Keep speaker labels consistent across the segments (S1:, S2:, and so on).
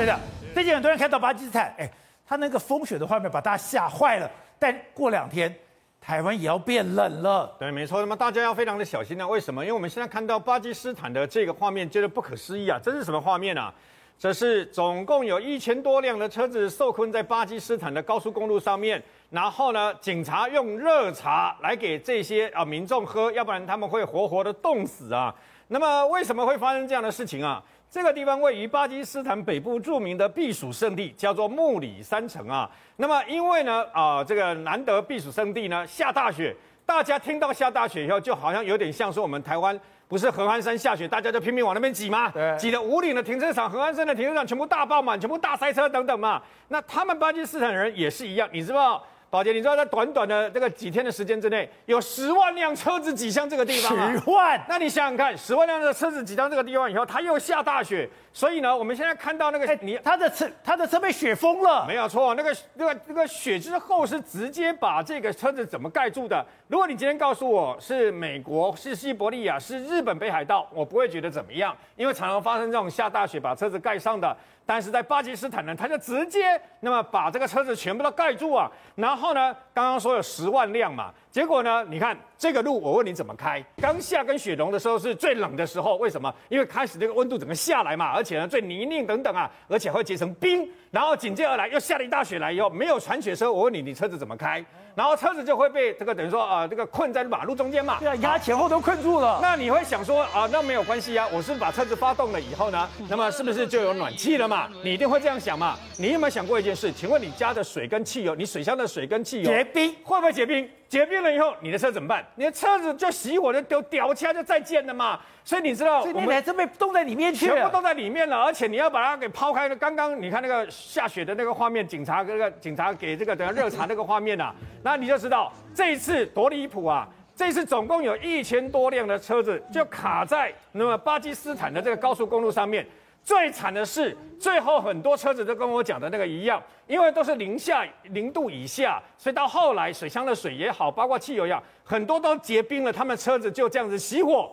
S1: 对的，最近很多人看到巴基斯坦，哎，他那个风雪的画面把大家吓坏了。但过两天，台湾也要变冷了。
S2: 对，没错。那么大家要非常的小心呢、为什么？因为我们现在看到巴基斯坦的这个画面，觉得不可思议啊！这是什么画面啊？这是总共有一千多辆的车子受困在巴基斯坦的高速公路上面，然后呢，警察用热茶来给这些啊民众喝，要不然他们会活活的冻死啊。那么为什么会发生这样的事情啊？这个地方位于巴基斯坦北部著名的避暑胜地，叫做穆里山城啊。那么因为呢，啊、呃，这个难得避暑胜地呢下大雪，大家听到下大雪以后，就好像有点像说我们台湾不是合欢山下雪，大家就拼命往那边挤吗？对，挤得五岭的停车场、合欢山的停车场全部大爆满，全部大塞车等等嘛。那他们巴基斯坦人也是一样，你知道？宝杰，你知道在短短的这个几天的时间之内，有十万辆车子挤向这个地方啊？
S1: 十万？
S2: 那你想想看，十万辆的车子挤到这个地方以后，它又下大雪，所以呢，我们现在看到那个你
S1: 他的车，他的车被雪封了，
S2: 没有错，那个那个那个雪之后是直接把这个车子怎么盖住的？如果你今天告诉我是美国、是西伯利亚、是日本北海道，我不会觉得怎么样，因为常常发生这种下大雪把车子盖上的。但是在巴基斯坦呢，他就直接那么把这个车子全部都盖住啊，然后然后呢，刚刚说有十万辆嘛，结果呢，你看这个路，我问你怎么开？刚下跟雪融的时候是最冷的时候，为什么？因为开始这个温度整个下来嘛，而且呢最泥泞等等啊，而且会结成冰，然后紧接而来又下了一大雪来以后，没有铲雪车，我问你，你车子怎么开？然后车子就会被这个等于说啊、呃，这个困在马路中间嘛。
S1: 对啊，压前后都困住了。
S2: 那你会想说啊，那没有关系啊，我是不是把车子发动了以后呢，那么是不是就有暖气了嘛？你一定会这样想嘛？你有没有想过一件事？请问你家的水跟汽油，你水箱的水跟汽油
S1: 结冰
S2: 会不会结冰？结冰了以后，你的车怎么办？你的车子就熄火就丢掉漆就再见了嘛。所以你知道，
S1: 我们还是被冻在里面去了，
S2: 全部冻在里面了，而且你要把它给抛开了。刚刚你看那个下雪的那个画面，警察那个警察给这个等下热茶那个画面啊，那你就知道这一次多离谱啊！这一次总共有一千多辆的车子就卡在那么巴基斯坦的这个高速公路上面。最惨的是，最后很多车子都跟我讲的那个一样，因为都是零下零度以下，所以到后来水箱的水也好，包括汽油也好，很多都结冰了，他们车子就这样子熄火。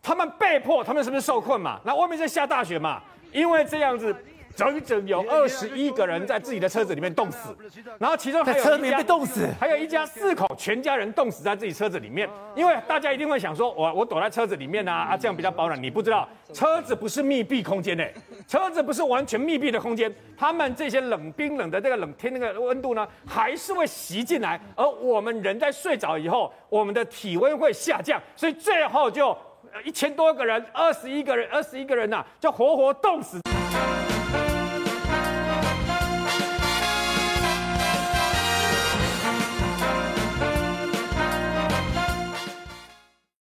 S2: 他们被迫，他们是不是受困嘛？那外面在下大雪嘛？因为这样子，整整有二十一个人在自己的车子里面冻死，然后其中还有一家
S1: 被冻死，
S2: 还有一家四口全家人冻死在自己车子里面。因为大家一定会想说，我我躲在车子里面啊，啊这样比较保暖。你不知道，车子不是密闭空间诶，车子不是完全密闭的空间，他们这些冷冰冷的这个冷天那个温度呢，还是会袭进来。而我们人在睡着以后，我们的体温会下降，所以最后就。一千多个人，二十一个人，二十一个人呐、就活活冻死。